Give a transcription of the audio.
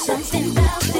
something about.